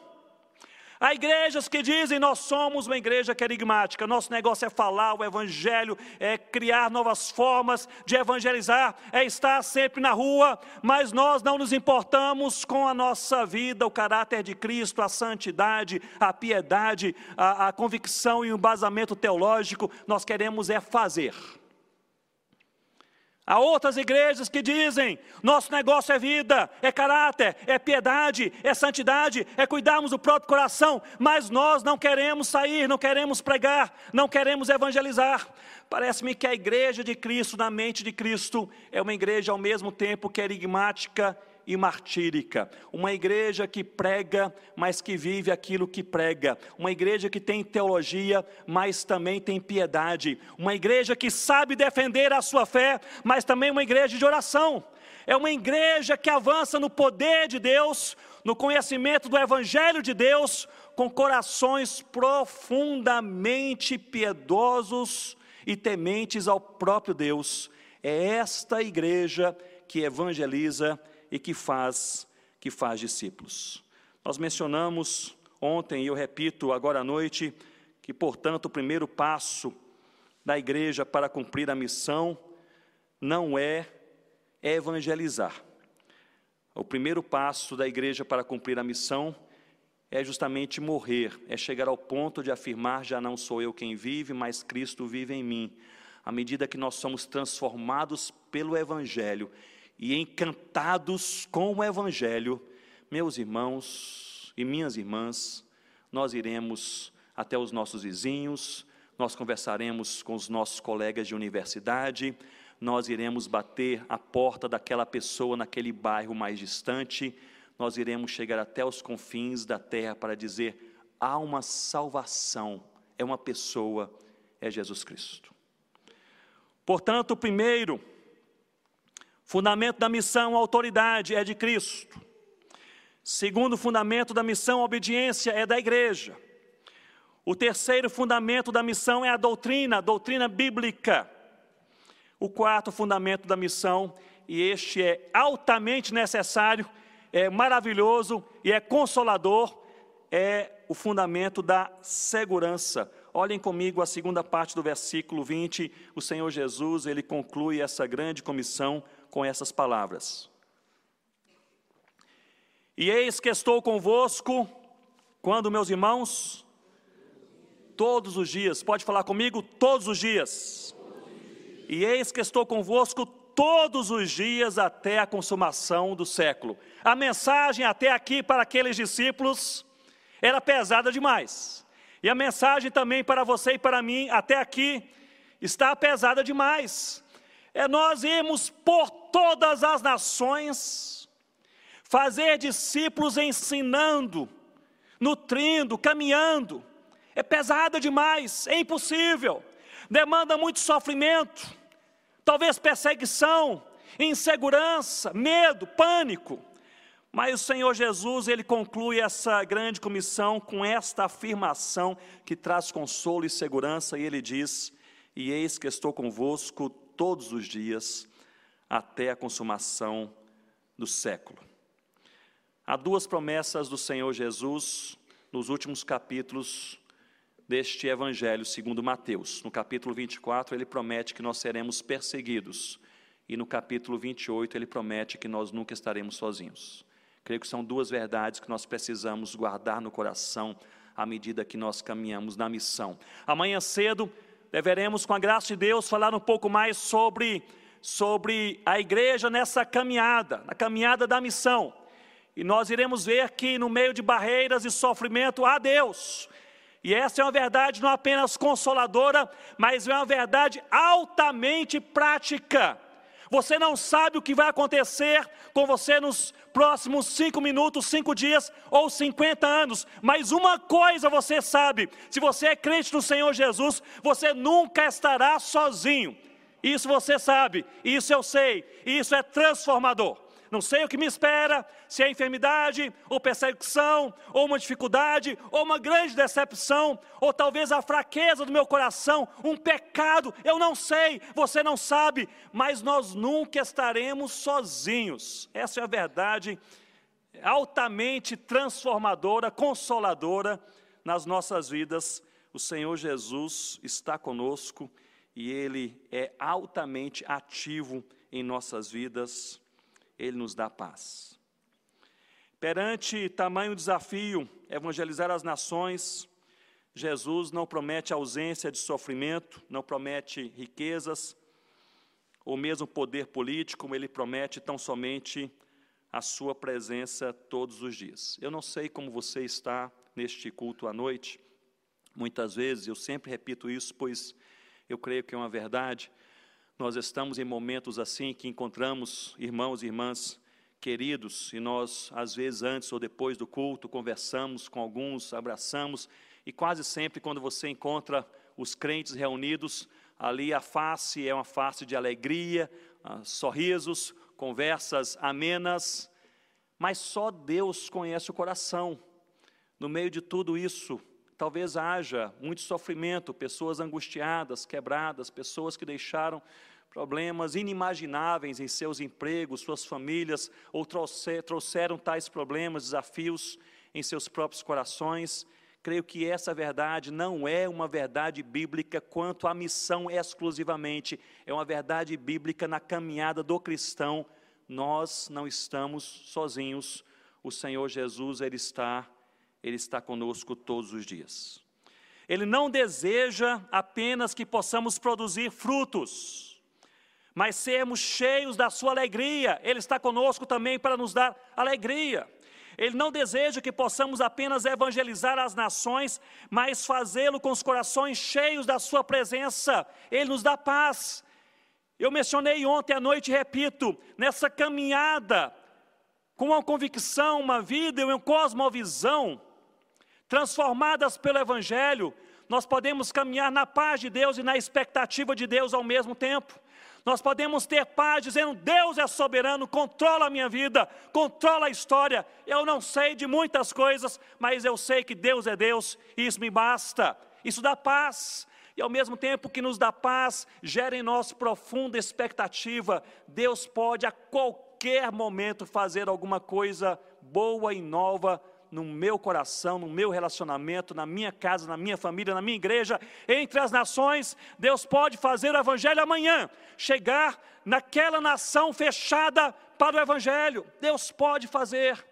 Há igrejas que dizem nós somos uma igreja querigmática, nosso negócio é falar o evangelho, é criar novas formas de evangelizar, é estar sempre na rua, mas nós não nos importamos com a nossa vida, o caráter de Cristo, a santidade, a piedade, a, a convicção e o embasamento teológico, nós queremos é fazer. Há outras igrejas que dizem: nosso negócio é vida, é caráter, é piedade, é santidade, é cuidarmos do próprio coração, mas nós não queremos sair, não queremos pregar, não queremos evangelizar. Parece-me que a igreja de Cristo, na mente de Cristo, é uma igreja ao mesmo tempo querigmática e martírica. Uma igreja que prega, mas que vive aquilo que prega. Uma igreja que tem teologia, mas também tem piedade. Uma igreja que sabe defender a sua fé, mas também uma igreja de oração. É uma igreja que avança no poder de Deus, no conhecimento do Evangelho de Deus, com corações profundamente piedosos e tementes ao próprio Deus. É esta igreja que evangeliza e que faz, que faz discípulos. Nós mencionamos ontem, e eu repito agora à noite, que, portanto, o primeiro passo da igreja para cumprir a missão não é evangelizar. O primeiro passo da igreja para cumprir a missão é justamente morrer, é chegar ao ponto de afirmar: já não sou eu quem vive, mas Cristo vive em mim. À medida que nós somos transformados pelo Evangelho e encantados com o Evangelho, meus irmãos e minhas irmãs, nós iremos até os nossos vizinhos, nós conversaremos com os nossos colegas de universidade, nós iremos bater a porta daquela pessoa naquele bairro mais distante, nós iremos chegar até os confins da terra para dizer: há uma salvação, é uma pessoa, é Jesus Cristo. Portanto, primeiro, Fundamento da missão, autoridade é de Cristo. Segundo fundamento da missão, obediência é da igreja. O terceiro fundamento da missão é a doutrina, a doutrina bíblica. O quarto fundamento da missão, e este é altamente necessário, é maravilhoso e é consolador, é o fundamento da segurança. Olhem comigo a segunda parte do versículo 20. O Senhor Jesus, ele conclui essa grande comissão com essas palavras. E eis que estou convosco, quando, meus irmãos? Todos os dias. Pode falar comigo? Todos os dias. E eis que estou convosco todos os dias até a consumação do século. A mensagem até aqui para aqueles discípulos era pesada demais. E a mensagem também para você e para mim, até aqui, está pesada demais. É nós irmos por todas as nações, fazer discípulos ensinando, nutrindo, caminhando. É pesada demais, é impossível, demanda muito sofrimento, talvez perseguição, insegurança, medo, pânico. Mas o Senhor Jesus, ele conclui essa grande comissão com esta afirmação que traz consolo e segurança, e ele diz: E eis que estou convosco todos os dias, até a consumação do século. Há duas promessas do Senhor Jesus nos últimos capítulos deste Evangelho segundo Mateus. No capítulo 24, ele promete que nós seremos perseguidos, e no capítulo 28, ele promete que nós nunca estaremos sozinhos. Creio que são duas verdades que nós precisamos guardar no coração à medida que nós caminhamos na missão. Amanhã cedo deveremos, com a graça de Deus, falar um pouco mais sobre, sobre a igreja nessa caminhada, na caminhada da missão. E nós iremos ver que no meio de barreiras e sofrimento há Deus. E essa é uma verdade não apenas consoladora, mas é uma verdade altamente prática. Você não sabe o que vai acontecer com você nos próximos cinco minutos, cinco dias ou cinquenta anos, mas uma coisa você sabe: se você é crente no Senhor Jesus, você nunca estará sozinho. Isso você sabe, isso eu sei, isso é transformador não sei o que me espera, se é enfermidade, ou perseguição, ou uma dificuldade, ou uma grande decepção, ou talvez a fraqueza do meu coração, um pecado, eu não sei, você não sabe, mas nós nunca estaremos sozinhos. Essa é a verdade altamente transformadora, consoladora nas nossas vidas. O Senhor Jesus está conosco e Ele é altamente ativo em nossas vidas. Ele nos dá paz. Perante tamanho desafio, evangelizar as nações, Jesus não promete ausência de sofrimento, não promete riquezas, ou mesmo poder político, ele promete tão somente a sua presença todos os dias. Eu não sei como você está neste culto à noite, muitas vezes, eu sempre repito isso, pois eu creio que é uma verdade, nós estamos em momentos assim que encontramos irmãos e irmãs queridos e nós, às vezes, antes ou depois do culto, conversamos com alguns, abraçamos e quase sempre, quando você encontra os crentes reunidos, ali a face é uma face de alegria, uh, sorrisos, conversas amenas, mas só Deus conhece o coração. No meio de tudo isso, talvez haja muito sofrimento, pessoas angustiadas, quebradas, pessoas que deixaram problemas inimagináveis em seus empregos, suas famílias, ou trouxeram tais problemas, desafios em seus próprios corações. Creio que essa verdade não é uma verdade bíblica quanto à missão exclusivamente, é uma verdade bíblica na caminhada do cristão. Nós não estamos sozinhos. O Senhor Jesus, ele está, ele está conosco todos os dias. Ele não deseja apenas que possamos produzir frutos mas sermos cheios da sua alegria. Ele está conosco também para nos dar alegria. Ele não deseja que possamos apenas evangelizar as nações, mas fazê-lo com os corações cheios da Sua presença. Ele nos dá paz. Eu mencionei ontem à noite, repito, nessa caminhada, com uma convicção, uma vida e uma cosmovisão, transformadas pelo Evangelho, nós podemos caminhar na paz de Deus e na expectativa de Deus ao mesmo tempo. Nós podemos ter paz dizendo: Deus é soberano, controla a minha vida, controla a história. Eu não sei de muitas coisas, mas eu sei que Deus é Deus e isso me basta. Isso dá paz. E ao mesmo tempo que nos dá paz, gera em nós profunda expectativa. Deus pode a qualquer momento fazer alguma coisa boa e nova no meu coração, no meu relacionamento, na minha casa, na minha família, na minha igreja, entre as nações. Deus pode fazer o evangelho amanhã, chegar naquela nação fechada para o evangelho. Deus pode fazer.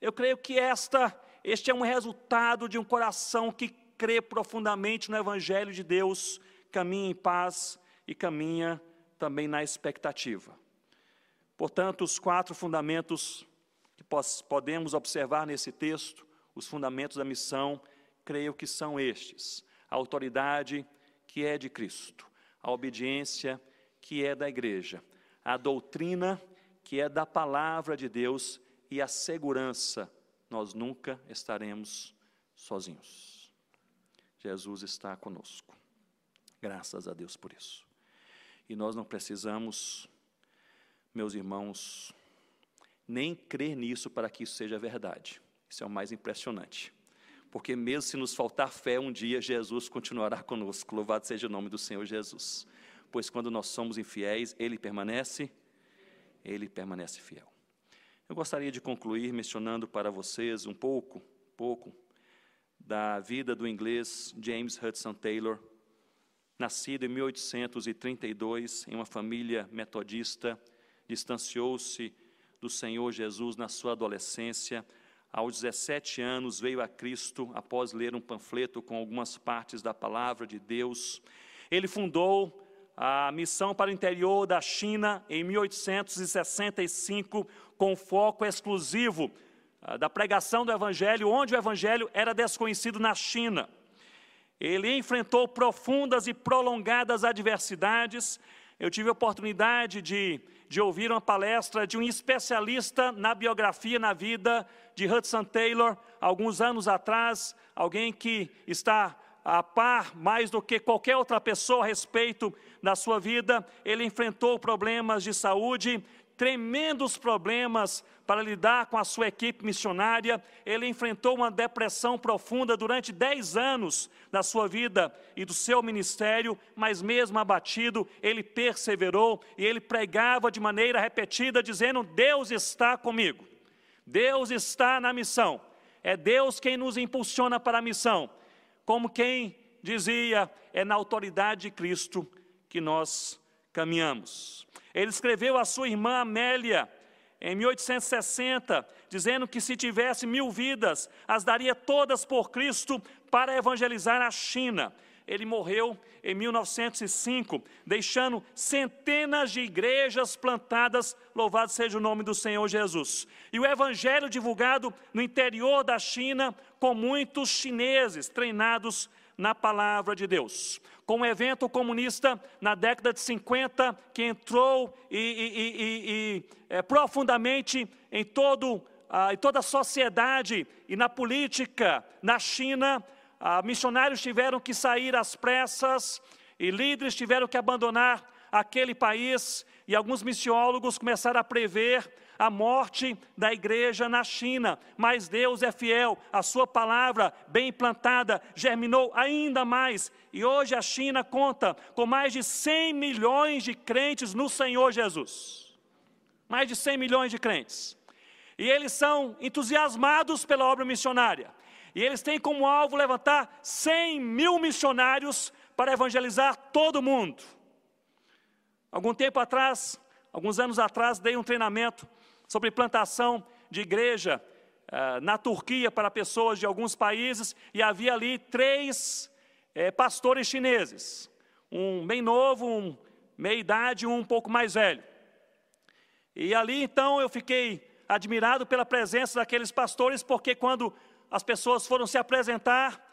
Eu creio que esta este é um resultado de um coração que crê profundamente no evangelho de Deus, caminha em paz e caminha também na expectativa. Portanto, os quatro fundamentos que podemos observar nesse texto, os fundamentos da missão, creio que são estes: a autoridade que é de Cristo, a obediência que é da igreja, a doutrina que é da palavra de Deus e a segurança. Nós nunca estaremos sozinhos. Jesus está conosco. Graças a Deus por isso. E nós não precisamos, meus irmãos, nem crer nisso para que isso seja verdade. Isso é o mais impressionante. Porque mesmo se nos faltar fé, um dia Jesus continuará conosco. Louvado seja o nome do Senhor Jesus. Pois quando nós somos infiéis, Ele permanece, Ele permanece fiel. Eu gostaria de concluir mencionando para vocês um pouco, pouco, da vida do inglês James Hudson Taylor, nascido em 1832 em uma família metodista, distanciou-se do Senhor Jesus na sua adolescência. Aos 17 anos veio a Cristo após ler um panfleto com algumas partes da palavra de Deus. Ele fundou a missão para o interior da China em 1865, com foco exclusivo ah, da pregação do Evangelho, onde o Evangelho era desconhecido na China. Ele enfrentou profundas e prolongadas adversidades. Eu tive a oportunidade de de ouvir uma palestra de um especialista na biografia, na vida de Hudson Taylor, alguns anos atrás, alguém que está a par mais do que qualquer outra pessoa a respeito da sua vida. Ele enfrentou problemas de saúde, tremendos problemas para lidar com a sua equipe missionária. Ele enfrentou uma depressão profunda durante 10 anos da sua vida e do seu ministério, mas mesmo abatido, ele perseverou e ele pregava de maneira repetida, dizendo: Deus está comigo, Deus está na missão, é Deus quem nos impulsiona para a missão. Como quem dizia, é na autoridade de Cristo que nós caminhamos. Ele escreveu à sua irmã Amélia, em 1860, dizendo que se tivesse mil vidas, as daria todas por Cristo para evangelizar a China. Ele morreu em 1905, deixando centenas de igrejas plantadas, louvado seja o nome do Senhor Jesus. E o evangelho divulgado no interior da China, com muitos chineses treinados na palavra de Deus. Com o evento comunista na década de 50, que entrou e, e, e é, profundamente em, todo, ah, em toda a sociedade e na política na China, ah, missionários tiveram que sair às pressas e líderes tiveram que abandonar aquele país, e alguns missiólogos começaram a prever a morte da igreja na China, mas Deus é fiel, a sua palavra bem plantada germinou ainda mais, e hoje a China conta com mais de 100 milhões de crentes no Senhor Jesus. Mais de 100 milhões de crentes. E eles são entusiasmados pela obra missionária. E eles têm como alvo levantar 100 mil missionários para evangelizar todo mundo. Algum tempo atrás, alguns anos atrás, dei um treinamento sobre plantação de igreja uh, na Turquia para pessoas de alguns países, e havia ali três eh, pastores chineses, um bem novo, um meia idade e um um pouco mais velho. E ali então eu fiquei admirado pela presença daqueles pastores, porque quando as pessoas foram se apresentar,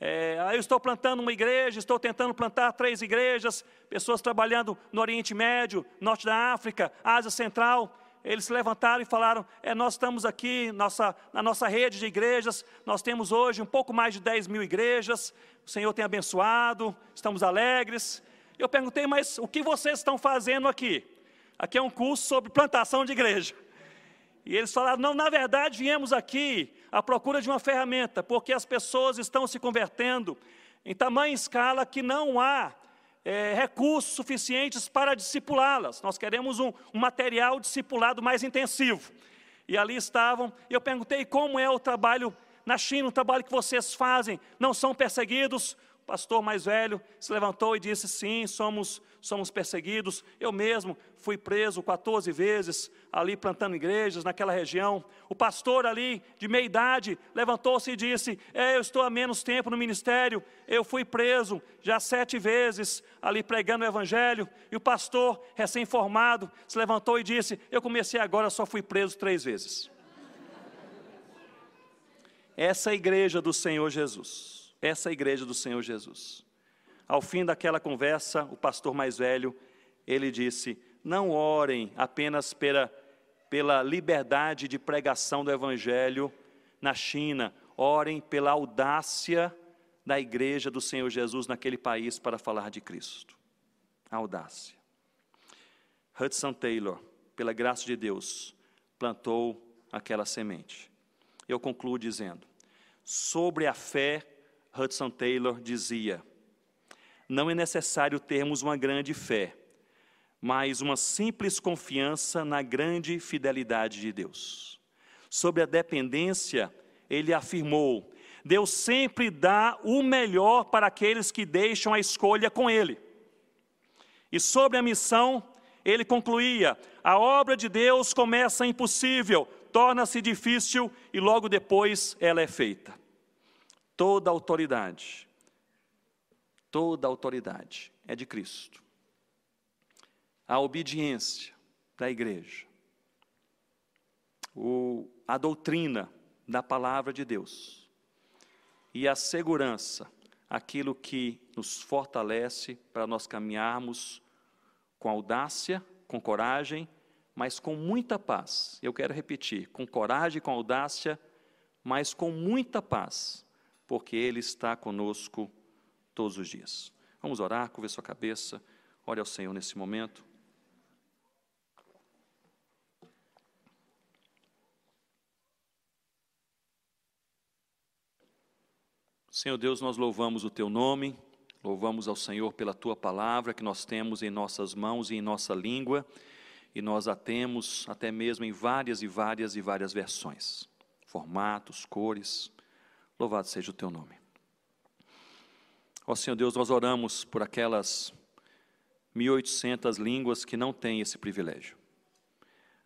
é, eu estou plantando uma igreja, estou tentando plantar três igrejas, pessoas trabalhando no Oriente Médio, Norte da África, Ásia Central, eles se levantaram e falaram: é, Nós estamos aqui nossa, na nossa rede de igrejas, nós temos hoje um pouco mais de 10 mil igrejas, o Senhor tem abençoado, estamos alegres. Eu perguntei: Mas o que vocês estão fazendo aqui? Aqui é um curso sobre plantação de igreja. E eles falaram: Não, na verdade, viemos aqui à procura de uma ferramenta, porque as pessoas estão se convertendo em tamanha escala que não há é, recursos suficientes para discipulá-las. Nós queremos um, um material discipulado mais intensivo. E ali estavam, e eu perguntei como é o trabalho na China, o trabalho que vocês fazem, não são perseguidos? Pastor mais velho se levantou e disse: Sim, somos, somos perseguidos. Eu mesmo fui preso 14 vezes ali plantando igrejas naquela região. O pastor ali, de meia idade, levantou-se e disse: é, Eu estou há menos tempo no ministério, eu fui preso já sete vezes ali pregando o evangelho. E o pastor, recém-formado, se levantou e disse: Eu comecei agora, só fui preso três vezes. Essa é a igreja do Senhor Jesus essa é a igreja do Senhor Jesus. Ao fim daquela conversa, o pastor mais velho, ele disse: Não orem apenas pela, pela liberdade de pregação do Evangelho na China, orem pela audácia da igreja do Senhor Jesus naquele país para falar de Cristo. A audácia. Hudson Taylor, pela graça de Deus, plantou aquela semente. Eu concluo dizendo: sobre a fé Hudson Taylor dizia: Não é necessário termos uma grande fé, mas uma simples confiança na grande fidelidade de Deus. Sobre a dependência, ele afirmou: Deus sempre dá o melhor para aqueles que deixam a escolha com Ele. E sobre a missão, ele concluía: a obra de Deus começa impossível, torna-se difícil e logo depois ela é feita toda autoridade, toda autoridade é de Cristo. A obediência da igreja, o, a doutrina da palavra de Deus e a segurança, aquilo que nos fortalece para nós caminharmos com audácia, com coragem, mas com muita paz. Eu quero repetir: com coragem, com audácia, mas com muita paz porque Ele está conosco todos os dias. Vamos orar, curva sua cabeça, ore ao Senhor nesse momento. Senhor Deus, nós louvamos o Teu nome, louvamos ao Senhor pela Tua palavra que nós temos em nossas mãos e em nossa língua, e nós a temos até mesmo em várias e várias e várias versões, formatos, cores. Louvado seja o teu nome. Ó Senhor Deus, nós oramos por aquelas 1.800 línguas que não têm esse privilégio.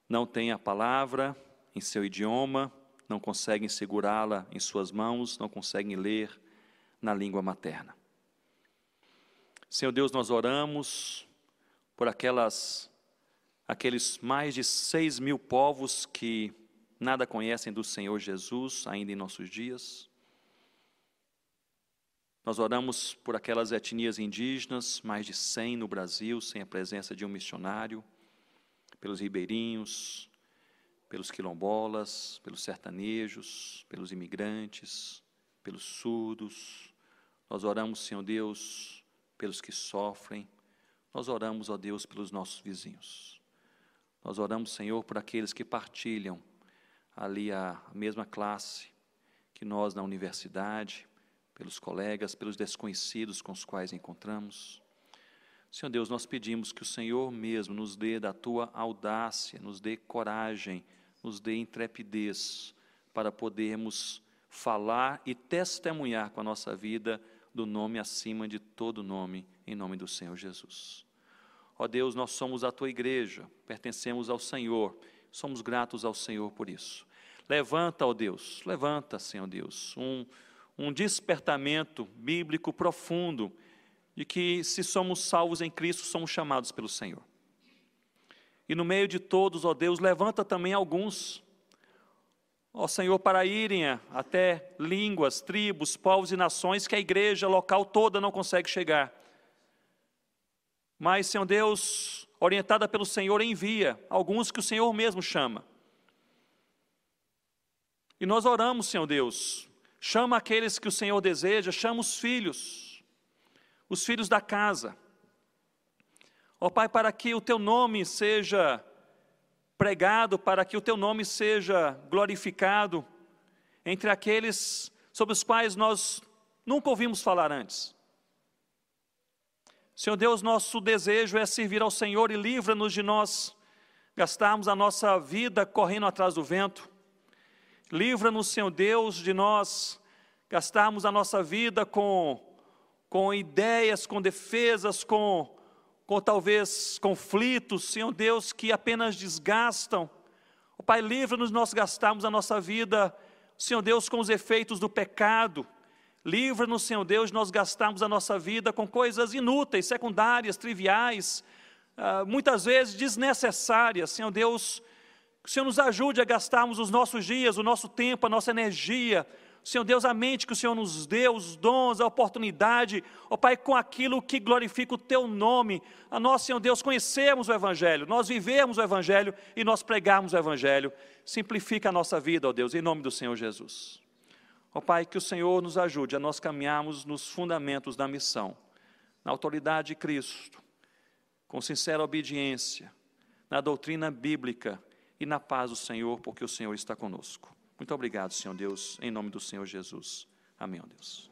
Não têm a palavra em seu idioma, não conseguem segurá-la em suas mãos, não conseguem ler na língua materna. Senhor Deus, nós oramos por aquelas, aqueles mais de seis mil povos que nada conhecem do Senhor Jesus ainda em nossos dias. Nós oramos por aquelas etnias indígenas, mais de 100 no Brasil, sem a presença de um missionário, pelos ribeirinhos, pelos quilombolas, pelos sertanejos, pelos imigrantes, pelos surdos. Nós oramos, Senhor Deus, pelos que sofrem. Nós oramos, ó Deus, pelos nossos vizinhos. Nós oramos, Senhor, por aqueles que partilham ali a mesma classe que nós na universidade, pelos colegas, pelos desconhecidos com os quais encontramos. Senhor Deus, nós pedimos que o Senhor mesmo nos dê da tua audácia, nos dê coragem, nos dê intrepidez para podermos falar e testemunhar com a nossa vida do nome acima de todo nome, em nome do Senhor Jesus. Ó Deus, nós somos a tua igreja, pertencemos ao Senhor, somos gratos ao Senhor por isso. Levanta, ó Deus, levanta, Senhor Deus, um um despertamento bíblico profundo de que, se somos salvos em Cristo, somos chamados pelo Senhor. E no meio de todos, ó Deus, levanta também alguns, ó Senhor, para irem até línguas, tribos, povos e nações que a igreja local toda não consegue chegar. Mas, Senhor Deus, orientada pelo Senhor, envia alguns que o Senhor mesmo chama. E nós oramos, Senhor Deus, chama aqueles que o Senhor deseja, chama os filhos, os filhos da casa. Ó Pai, para que o teu nome seja pregado, para que o teu nome seja glorificado entre aqueles sobre os quais nós nunca ouvimos falar antes. Senhor Deus, nosso desejo é servir ao Senhor e livra-nos de nós gastarmos a nossa vida correndo atrás do vento. Livra-nos, Senhor Deus, de nós gastarmos a nossa vida com, com ideias, com defesas, com, com talvez conflitos, Senhor Deus, que apenas desgastam. O Pai, livra-nos de nós gastarmos a nossa vida, Senhor Deus, com os efeitos do pecado. Livra-nos, Senhor Deus, de nós gastarmos a nossa vida com coisas inúteis, secundárias, triviais, uh, muitas vezes desnecessárias. Senhor Deus, que o Senhor nos ajude a gastarmos os nossos dias, o nosso tempo, a nossa energia, Senhor Deus, a mente que o Senhor nos deu, os dons, a oportunidade, ó Pai, com aquilo que glorifica o Teu nome, a nós, Senhor Deus, conhecermos o Evangelho, nós vivemos o Evangelho e nós pregarmos o Evangelho. Simplifica a nossa vida, ó Deus, em nome do Senhor Jesus. Ó Pai, que o Senhor nos ajude a nós caminharmos nos fundamentos da missão, na autoridade de Cristo, com sincera obediência, na doutrina bíblica, e na paz do Senhor, porque o Senhor está conosco. Muito obrigado, Senhor Deus, em nome do Senhor Jesus. Amém, ó Deus.